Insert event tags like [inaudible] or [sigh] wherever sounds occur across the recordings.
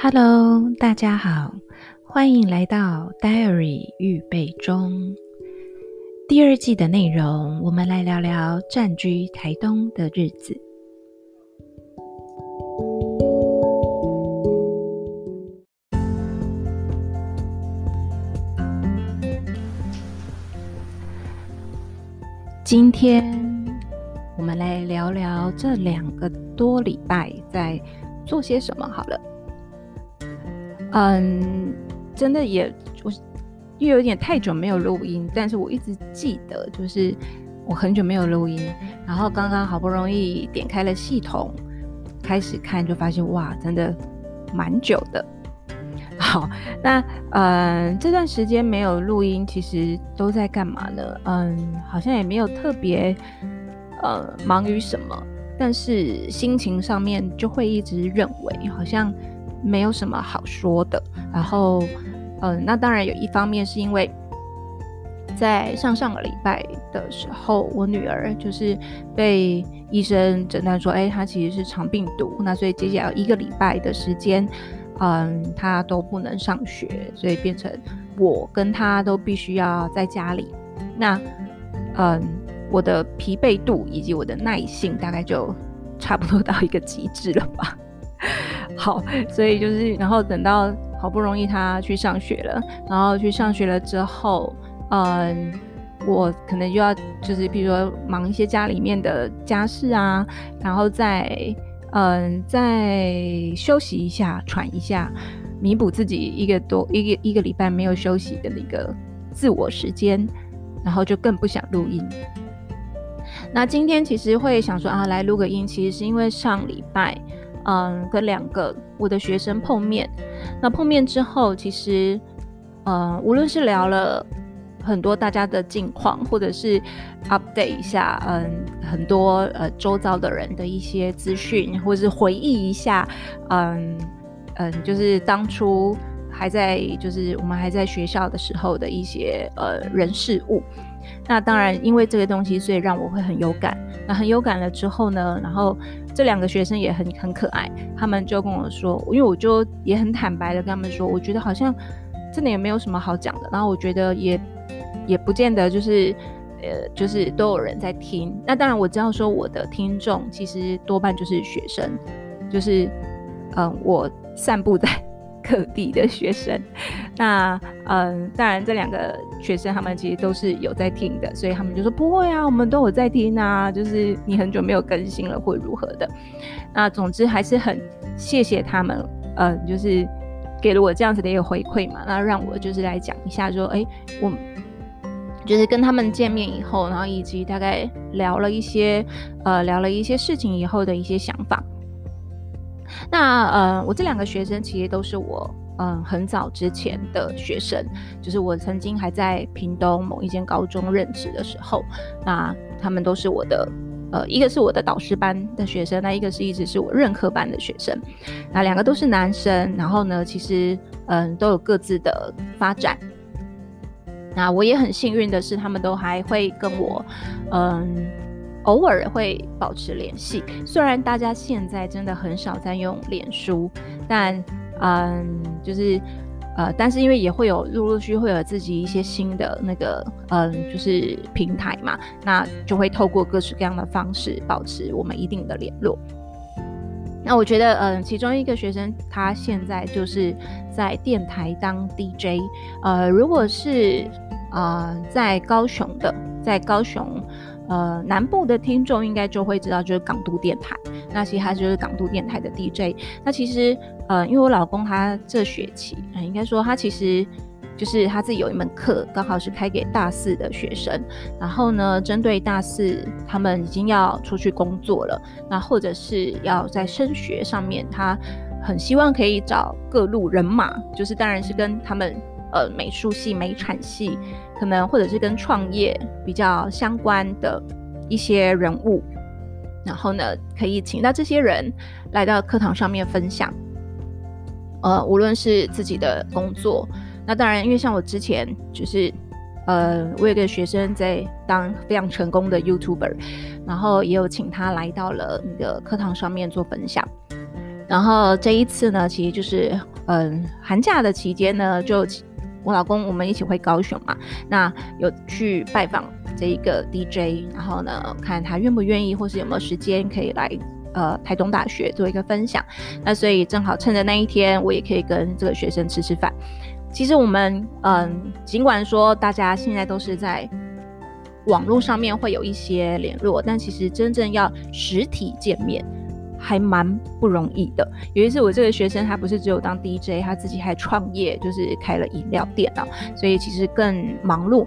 Hello，大家好，欢迎来到 Diary 预备中第二季的内容。我们来聊聊暂居台东的日子。今天我们来聊聊这两个多礼拜在做些什么好了。嗯，真的也我又有点太久没有录音，但是我一直记得，就是我很久没有录音，然后刚刚好不容易点开了系统，开始看就发现哇，真的蛮久的。好，那嗯，这段时间没有录音，其实都在干嘛呢？嗯，好像也没有特别呃忙于什么，但是心情上面就会一直认为好像。没有什么好说的，然后，嗯，那当然有一方面是因为，在上上个礼拜的时候，我女儿就是被医生诊断说，哎，她其实是肠病毒，那所以接下来一个礼拜的时间，嗯，她都不能上学，所以变成我跟她都必须要在家里，那，嗯，我的疲惫度以及我的耐性大概就差不多到一个极致了吧。[laughs] 好，所以就是，然后等到好不容易他去上学了，然后去上学了之后，嗯，我可能就要就是，比如说忙一些家里面的家事啊，然后再嗯再休息一下，喘一下，弥补自己一个多一个一个礼拜没有休息的那个自我时间，然后就更不想录音。那今天其实会想说啊，来录个音，其实是因为上礼拜。嗯，跟两个我的学生碰面，那碰面之后，其实，嗯，无论是聊了很多大家的近况，或者是 update 一下，嗯，很多呃周遭的人的一些资讯，或者是回忆一下，嗯嗯，就是当初还在就是我们还在学校的时候的一些呃人事物。那当然，因为这个东西，所以让我会很有感。那很有感了之后呢，然后这两个学生也很很可爱，他们就跟我说，因为我就也很坦白的跟他们说，我觉得好像真的也没有什么好讲的。然后我觉得也也不见得就是呃，就是都有人在听。那当然我知道说我的听众其实多半就是学生，就是嗯、我散步在。各地的学生，[laughs] 那嗯，当然这两个学生他们其实都是有在听的，所以他们就说不会啊，我们都有在听啊，就是你很久没有更新了，会如何的？那总之还是很谢谢他们，嗯，就是给了我这样子的一个回馈嘛，那让我就是来讲一下说，哎，我就是跟他们见面以后，然后以及大概聊了一些，呃，聊了一些事情以后的一些想法。那呃，我这两个学生其实都是我嗯、很早之前的学生，就是我曾经还在屏东某一间高中任职的时候，那他们都是我的呃，一个是我的导师班的学生，那一个是一直是我任课班的学生，那两个都是男生，然后呢，其实嗯、都有各自的发展，那我也很幸运的是，他们都还会跟我嗯。偶尔会保持联系，虽然大家现在真的很少在用脸书，但嗯，就是呃，但是因为也会有陆陆续续会有自己一些新的那个嗯，就是平台嘛，那就会透过各式各样的方式保持我们一定的联络。那我觉得嗯，其中一个学生他现在就是在电台当 DJ，呃，如果是呃在高雄的，在高雄。呃，南部的听众应该就会知道，就是港都电台。那其实他就是港都电台的 DJ。那其实，呃，因为我老公他这学期，呃、应该说他其实就是他自己有一门课，刚好是开给大四的学生。然后呢，针对大四他们已经要出去工作了，那或者是要在升学上面，他很希望可以找各路人马，就是当然是跟他们。呃，美术系、美产系，可能或者是跟创业比较相关的一些人物，然后呢，可以请到这些人来到课堂上面分享。呃，无论是自己的工作，那当然，因为像我之前就是，呃，我有个学生在当非常成功的 YouTuber，然后也有请他来到了那个课堂上面做分享。然后这一次呢，其实就是嗯寒假的期间呢，就我老公我们一起回高雄嘛，那有去拜访这一个 DJ，然后呢看他愿不愿意，或是有没有时间可以来呃台东大学做一个分享。那所以正好趁着那一天，我也可以跟这个学生吃吃饭。其实我们嗯，尽管说大家现在都是在网络上面会有一些联络，但其实真正要实体见面还蛮不容易的。有一次我这个学生他不是只有当 DJ，他自己还创业，就是开了饮料店啊，所以其实更忙碌。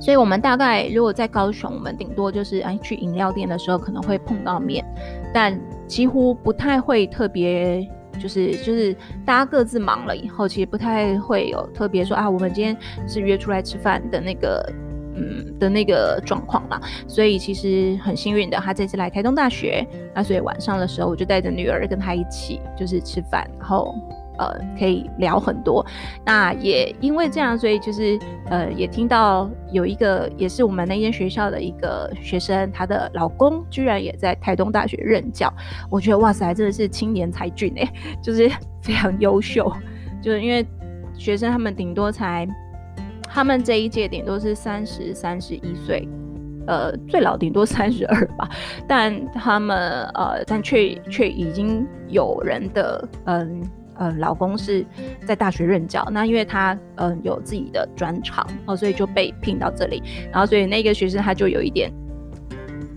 所以我们大概如果在高雄，我们顶多就是哎去饮料店的时候可能会碰到面，但几乎不太会特别。就是就是大家各自忙了以后，其实不太会有特别说啊，我们今天是约出来吃饭的那个，嗯的那个状况啦。所以其实很幸运的，他这次来台东大学，那所以晚上的时候我就带着女儿跟他一起就是吃饭，然后。呃，可以聊很多。那也因为这样，所以就是呃，也听到有一个也是我们那间学校的一个学生，她的老公居然也在台东大学任教。我觉得哇塞，真的是青年才俊哎，[laughs] 就是非常优秀。就是因为学生他们顶多才，他们这一届顶多是三十三十一岁，呃，最老顶多三十二吧。但他们呃，但却却已经有人的嗯。嗯，老公是在大学任教，那因为他嗯有自己的专长哦，所以就被聘到这里。然后，所以那个学生他就有一点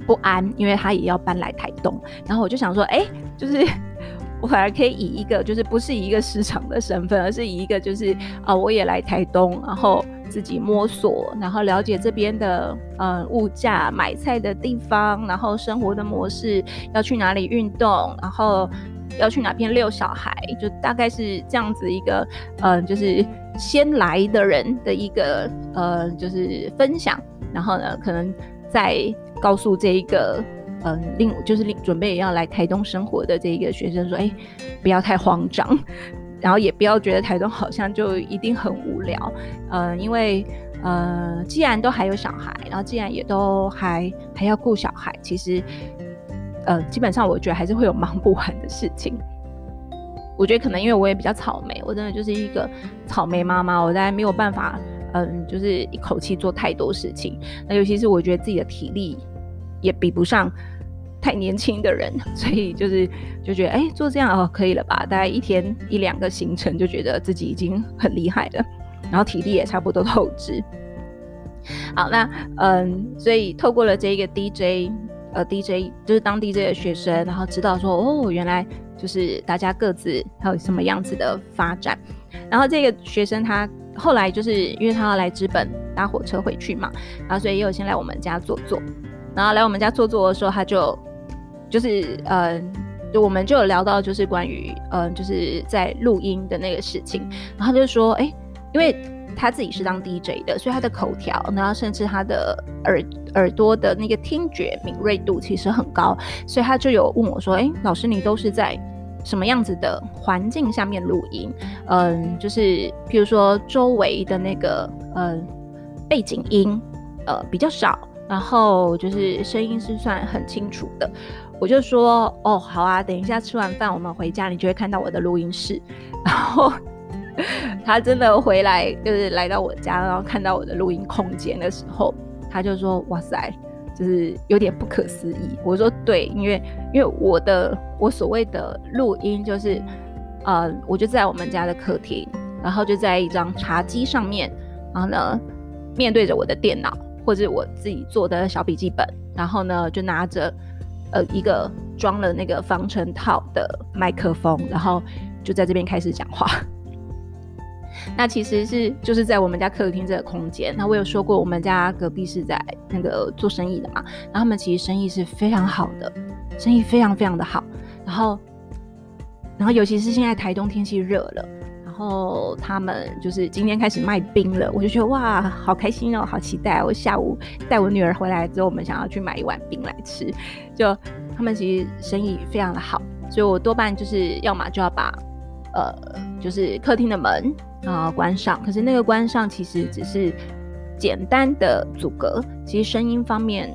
不安，因为他也要搬来台东。然后我就想说，哎、就是 [laughs] 我反而可以以一个就是不是以一个市场的身份，而是以一个就是啊、我也来台东，然后自己摸索，然后了解这边的嗯物价、买菜的地方，然后生活的模式，要去哪里运动，然后。要去哪边遛小孩，就大概是这样子一个，嗯、呃，就是先来的人的一个，呃，就是分享。然后呢，可能再告诉这一个，嗯、另就是另准备要来台东生活的这一个学生说，哎、不要太慌张，[laughs] 然后也不要觉得台东好像就一定很无聊，嗯、因为，呃，既然都还有小孩，然后既然也都还还要顾小孩，其实。呃，基本上我觉得还是会有忙不完的事情。我觉得可能因为我也比较草莓，我真的就是一个草莓妈妈，我大概没有办法，嗯，就是一口气做太多事情。那尤其是我觉得自己的体力也比不上太年轻的人，[laughs] 所以就是就觉得，哎、欸，做这样哦可以了吧？大概一天一两个行程，就觉得自己已经很厉害了，然后体力也差不多透支。[laughs] 好，那嗯，所以透过了这一个 DJ。呃，DJ 就是当 DJ 的学生，然后知道说，哦，原来就是大家各自还有什么样子的发展。然后这个学生他后来就是因为他要来知本搭火车回去嘛，然后所以也有先来我们家坐坐。然后来我们家坐坐的时候，他就就是嗯，就我们就有聊到就是关于呃，就是在录音的那个事情。然后他就说，哎，因为。他自己是当 DJ 的，所以他的口条，然后甚至他的耳耳朵的那个听觉敏锐度其实很高，所以他就有问我说：“诶，老师，你都是在什么样子的环境下面录音？嗯，就是譬如说周围的那个嗯背景音呃比较少，然后就是声音是算很清楚的。”我就说：“哦，好啊，等一下吃完饭我们回家，你就会看到我的录音室。[laughs] ”然后。他真的回来，就是来到我家，然后看到我的录音空间的时候，他就说：“哇塞，就是有点不可思议。”我说：“对，因为因为我的我所谓的录音就是，呃，我就在我们家的客厅，然后就在一张茶几上面，然后呢，面对着我的电脑或者我自己做的小笔记本，然后呢，就拿着呃一个装了那个防尘套的麦克风，然后就在这边开始讲话。[laughs] ”那其实是就是在我们家客厅这个空间。那我有说过，我们家隔壁是在那个做生意的嘛，然后他们其实生意是非常好的，生意非常非常的好。然后，然后尤其是现在台东天气热了，然后他们就是今天开始卖冰了，我就觉得哇，好开心哦，好期待！我下午带我女儿回来之后，我们想要去买一碗冰来吃。就他们其实生意非常的好，所以我多半就是要么就要把呃，就是客厅的门。啊、关上。可是那个关上其实只是简单的阻隔，其实声音方面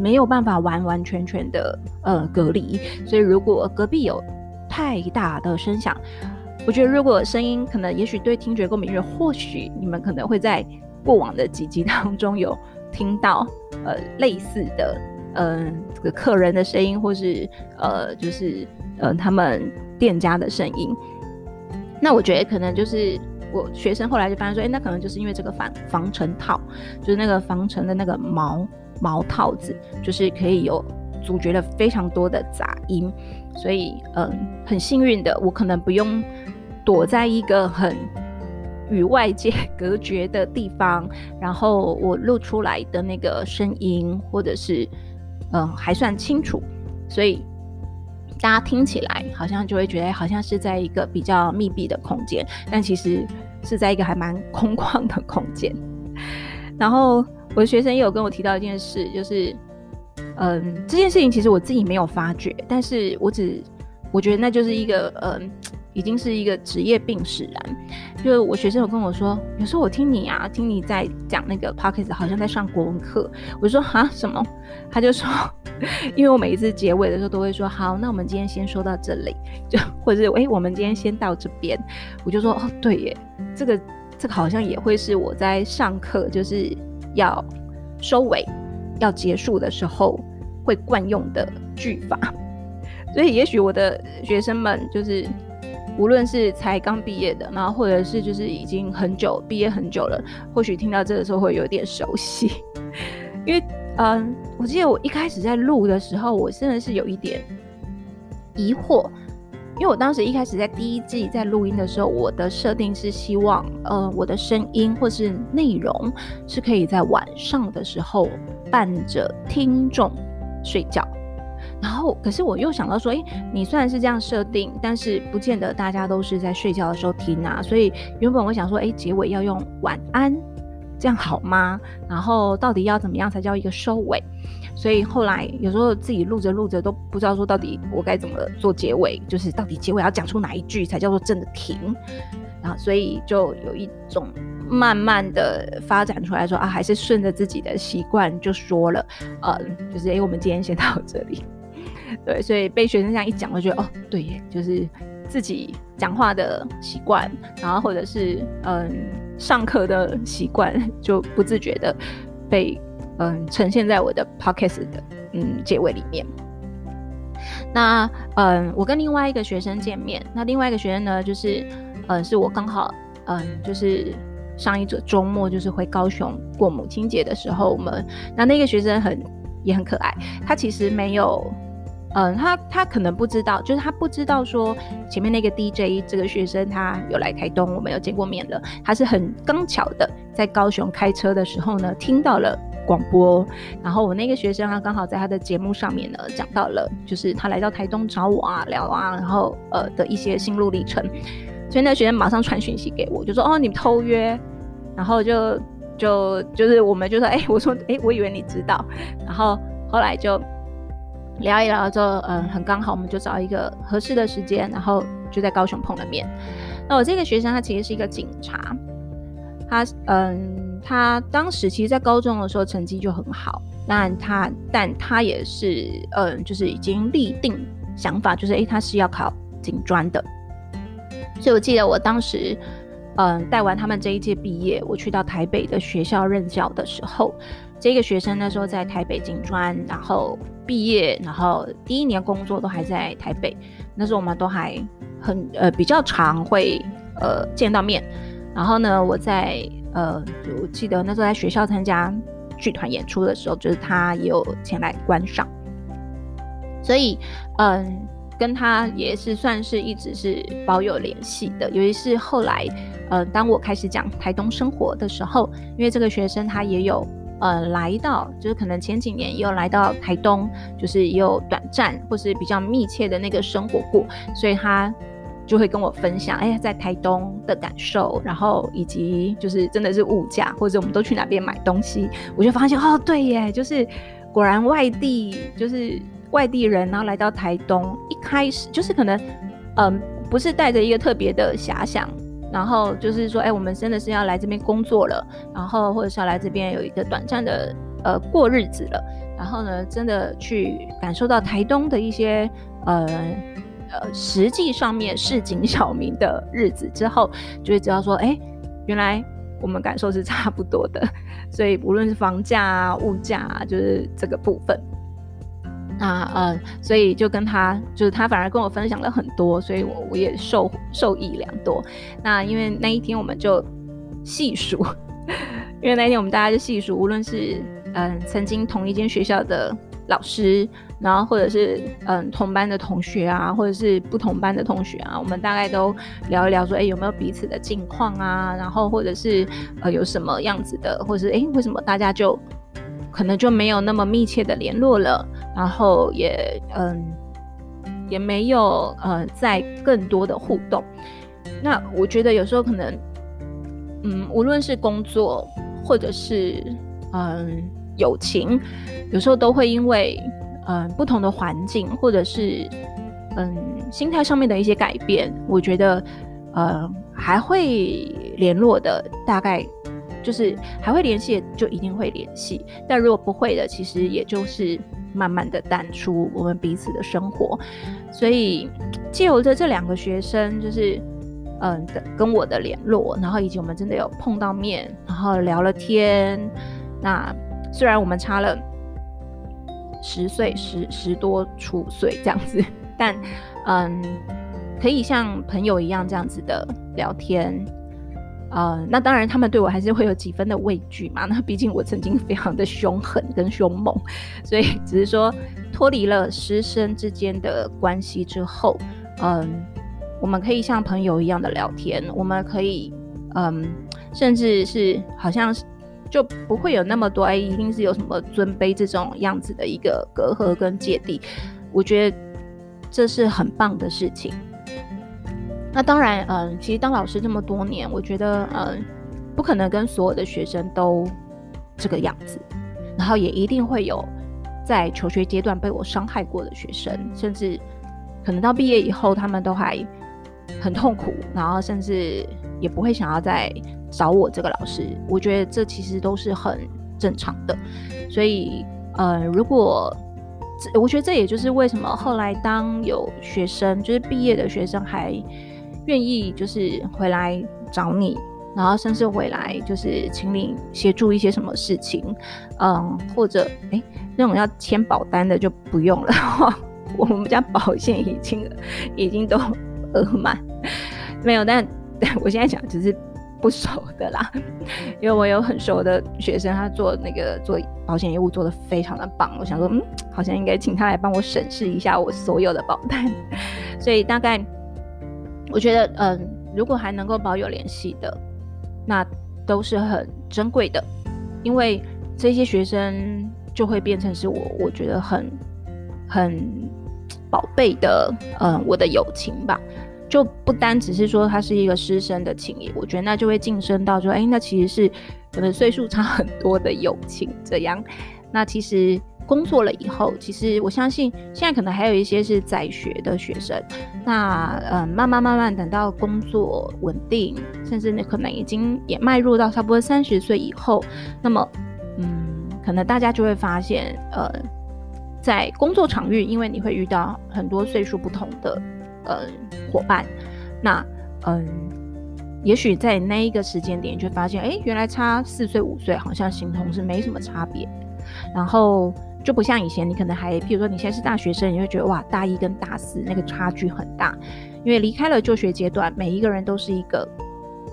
没有办法完完全全的呃隔离。所以如果隔壁有太大的声响。我觉得如果声音可能，也许对听觉过敏锐，或许你们可能会在过往的几集 [laughs] 当中有听到呃类似的嗯、呃、这个客人的声音，或是呃就是呃他们店家的声音。那我觉得可能就是我学生后来就发现说，哎、那可能就是因为这个防防尘套，就是那个防尘的那个毛毛套子，就是可以有阻绝了非常多的杂音，所以嗯，很幸运的，我可能不用躲在一个很与外界隔绝的地方，然后我录出来的那个声音或者是嗯还算清楚，所以。大家听起来好像就会觉得好像是在一个比较密闭的空间，但其实是在一个还蛮空旷的空间。然后我的学生也有跟我提到一件事，就是，嗯，这件事情其实我自己没有发觉，但是我只我觉得那就是一个，嗯。已经是一个职业病使然。就我学生有跟我说，有时候我听你啊，听你在讲那个 podcast，好像在上国文课。我就说啊，什么？他就说，[laughs] 因为我每一次结尾的时候都会说，好，那我们今天先说到这里，就或者是哎，我们今天先到这边。我就说，哦，对耶，这个这个好像也会是我在上课就是要收尾、要结束的时候会惯用的句法。[laughs] 所以也许我的学生们就是。无论是才刚毕业的，然后或者是就是已经很久毕业很久了，或许听到这个时候会有点熟悉，[laughs] 因为嗯，我记得我一开始在录的时候，我真的是有一点疑惑，因为我当时一开始在第一季在录音的时候，我的设定是希望呃我的声音或是内容是可以在晚上的时候伴着听众睡觉。然后，可是我又想到说，诶，你虽然是这样设定，但是不见得大家都是在睡觉的时候听啊。所以原本我想说，诶，结尾要用晚安，这样好吗？然后到底要怎么样才叫一个收尾？所以后来有时候自己录着录着都不知道说到底我该怎么做结尾，就是到底结尾要讲出哪一句才叫做真的停。然后所以就有一种慢慢的发展出来说啊，还是顺着自己的习惯就说了，呃，就是诶，我们今天先到这里。[laughs] 对，所以被学生这样一讲，我觉得哦，对耶，就是自己讲话的习惯，然后或者是嗯上课的习惯，就不自觉的被嗯呈现在我的 podcast 的嗯结尾里面。那嗯，我跟另外一个学生见面，那另外一个学生呢，就是嗯是我刚好嗯就是上一周周末就是回高雄过母亲节的时候，我们那那个学生很也很可爱，他其实没有。嗯，他他可能不知道，就是他不知道说前面那个 DJ 这个学生他有来台东，我们有见过面了。他是很刚巧的在高雄开车的时候呢，听到了广播。然后我那个学生啊刚好在他的节目上面呢讲到了，就是他来到台东找我啊聊啊，然后呃的一些心路历程。所以那学生马上传讯息给我，就说哦你偷约，然后就就就是我们就说哎、我说哎、我以为你知道，然后后来就。聊一聊之后，嗯，很刚好，我们就找一个合适的时间，然后就在高雄碰了面。那我这个学生他其实是一个警察，他嗯，他当时其实，在高中的时候成绩就很好，但他但他也是嗯，就是已经立定想法，就是诶，他是要考警专的。所以我记得我当时嗯，带完他们这一届毕业，我去到台北的学校任教的时候。这个学生那时候在台北警专，然后毕业，然后第一年工作都还在台北。那时候我们都还很呃比较常会呃见到面。然后呢，我在呃我记得那时候在学校参加剧团演出的时候，就是他也有前来观赏。所以嗯、跟他也是算是一直是保有联系的。尤其是后来呃，当我开始讲台东生活的时候，因为这个学生他也有。呃，来到就是可能前几年也有来到台东，就是也有短暂或是比较密切的那个生活过，所以他就会跟我分享，哎呀，在台东的感受，然后以及就是真的是物价，或者我们都去哪边买东西，我就发现哦，对耶，就是果然外地就是外地人，然后来到台东，一开始就是可能嗯、不是带着一个特别的遐想。然后就是说，哎，我们真的是要来这边工作了，然后或者是要来这边有一个短暂的呃过日子了，然后呢，真的去感受到台东的一些呃呃实际上面市井小民的日子之后，就会知道说，哎，原来我们感受是差不多的。所以无论是房价啊、物价啊，就是这个部分。那呃，所以就跟他，就是他反而跟我分享了很多，所以我我也受受益良多。那因为那一天我们就细数，因为那一天我们大家就细数，无论是嗯曾经同一间学校的老师，然后或者是嗯同班的同学啊，或者是不同班的同学啊，我们大概都聊一聊说，哎，有没有彼此的近况啊？然后或者是呃有什么样子的，或者是哎为什么大家就。可能就没有那么密切的联络了，然后也嗯，也没有呃再更多的互动。那我觉得有时候可能，嗯，无论是工作或者是嗯友情，有时候都会因为嗯不同的环境或者是嗯心态上面的一些改变，我觉得呃还会联络的大概。就是还会联系，就一定会联系。但如果不会的，其实也就是慢慢的淡出我们彼此的生活。所以借由着这两个学生，就是嗯的跟我的联络，然后以及我们真的有碰到面，然后聊了天。那虽然我们差了十岁、十十多出岁这样子，但嗯可以像朋友一样这样子的聊天。呃，那当然，他们对我还是会有几分的畏惧嘛。那毕竟我曾经非常的凶狠跟凶猛，所以只是说脱离了师生之间的关系之后，嗯，我们可以像朋友一样的聊天，我们可以，嗯，甚至是好像是就不会有那么多哎，一定是有什么尊卑这种样子的一个隔阂跟芥蒂。我觉得这是很棒的事情。那当然，嗯，其实当老师这么多年，我觉得，嗯，不可能跟所有的学生都这个样子，然后也一定会有在求学阶段被我伤害过的学生，甚至可能到毕业以后，他们都还很痛苦，然后甚至也不会想要再找我这个老师。我觉得这其实都是很正常的，所以，呃，如果这我觉得这也就是为什么后来当有学生就是毕业的学生还。愿意就是回来找你，然后甚至回来就是请你协助一些什么事情，嗯，或者哎那种要签保单的就不用了，[laughs] 我们家保险已经已经都额满，没有，但我现在讲只是不熟的啦，因为我有很熟的学生，他做那个做保险业务做的非常的棒，我想说嗯，好像应该请他来帮我审视一下我所有的保单，[laughs] 所以大概。我觉得，嗯，如果还能够保有联系的，那都是很珍贵的，因为这些学生就会变成是我，我觉得很很宝贝的，嗯，我的友情吧，就不单只是说他是一个师生的情谊，我觉得那就会晋升到说，哎，那其实是可能岁数差很多的友情这样，[laughs] 那其实。工作了以后，其实我相信现在可能还有一些是在学的学生。那嗯，慢慢慢慢等到工作稳定，甚至你可能已经也迈入到差不多三十岁以后，那么嗯，可能大家就会发现，呃，在工作场域，因为你会遇到很多岁数不同的呃伙伴，那嗯，也许在那一个时间点，就发现，哎，原来差四岁五岁，好像形同是没什么差别，然后。就不像以前，你可能还，譬如说你现在是大学生，你会觉得哇，大一跟大四那个差距很大，因为离开了就学阶段，每一个人都是一个，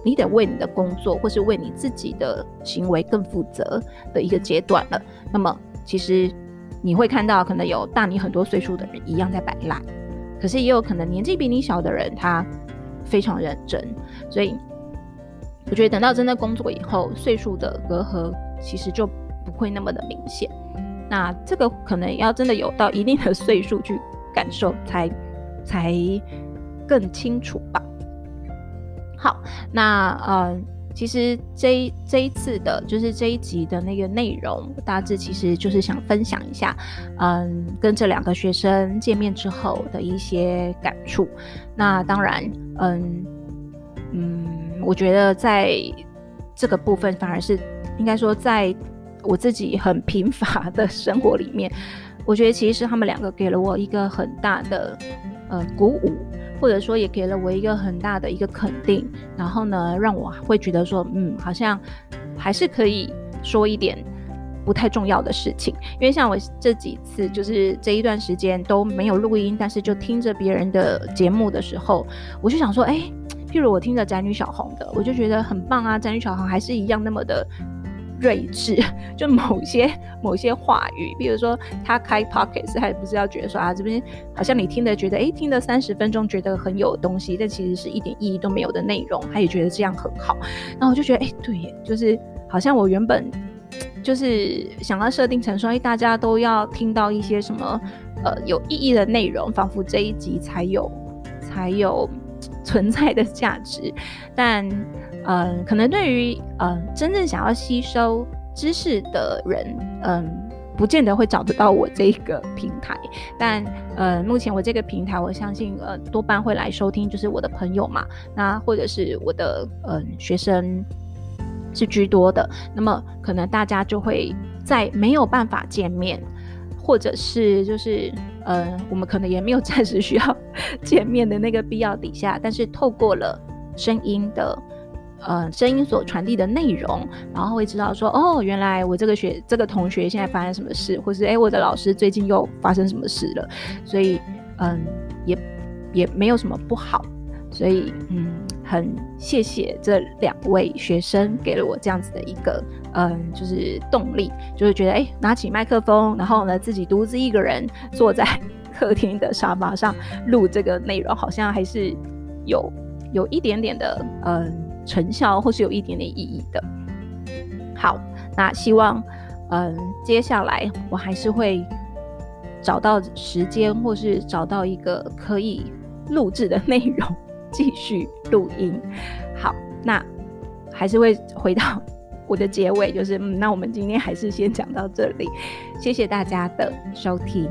你得为你的工作或是为你自己的行为更负责的一个阶段了。那么其实你会看到，可能有大你很多岁数的人一样在摆烂，可是也有可能年纪比你小的人他非常认真。所以我觉得等到真的工作以后，岁数的隔阂其实就不会那么的明显。那这个可能要真的有到一定的岁数去感受才，才更清楚吧。好，那呃，其实这这一次的，就是这一集的那个内容，大致其实就是想分享一下，嗯，跟这两个学生见面之后的一些感触。那当然，嗯嗯，我觉得在这个部分，反而是应该说在。我自己很贫乏的生活里面，我觉得其实是他们两个给了我一个很大的呃鼓舞，或者说也给了我一个很大的一个肯定，然后呢，让我会觉得说，嗯，好像还是可以说一点不太重要的事情。因为像我这几次就是这一段时间都没有录音，但是就听着别人的节目的时候，我就想说，哎，譬如我听着宅女小红的，我就觉得很棒啊，宅女小红还是一样那么的。睿智，[laughs] 就某些某些话语，比如说他开 p o c k e t 他也不是要觉得说啊，这边好像你听的觉得，诶，听了三十分钟觉得很有东西，但其实是一点意义都没有的内容，他也觉得这样很好。然后我就觉得，诶，对耶，就是好像我原本就是想要设定成说，诶，大家都要听到一些什么呃有意义的内容，仿佛这一集才有才有存在的价值，但。嗯，可能对于嗯真正想要吸收知识的人，嗯，不见得会找得到我这个平台。但呃、嗯，目前我这个平台，我相信呃多半会来收听，就是我的朋友嘛，那或者是我的嗯学生是居多的。那么可能大家就会在没有办法见面，或者是就是嗯我们可能也没有 [laughs] 暂时需要见面的那个必要底下，但是透过了声音的。呃，声音所传递的内容，然后会知道说，哦，原来我这个学这个同学现在发生什么事，或是诶，我的老师最近又发生什么事了，所以，嗯，也也没有什么不好，所以，嗯，很谢谢这两位学生给了我这样子的一个，嗯，就是动力，就是觉得，诶，拿起麦克风，然后呢，自己独自一个人坐在 [laughs] 客厅的沙发上录这个内容，好像还是有有一点点的，嗯。成效或是有一点点意义的。好，那希望，嗯，接下来我还是会找到时间，或是找到一个可以录制的内容，继续录音。[laughs] 好，那还是会回到我的结尾，就是，嗯，那我们今天还是先讲到这里，谢谢大家的收听。